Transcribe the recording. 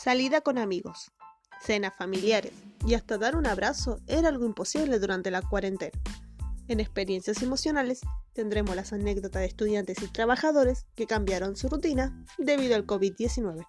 Salida con amigos, cenas familiares y hasta dar un abrazo era algo imposible durante la cuarentena. En experiencias emocionales tendremos las anécdotas de estudiantes y trabajadores que cambiaron su rutina debido al COVID-19.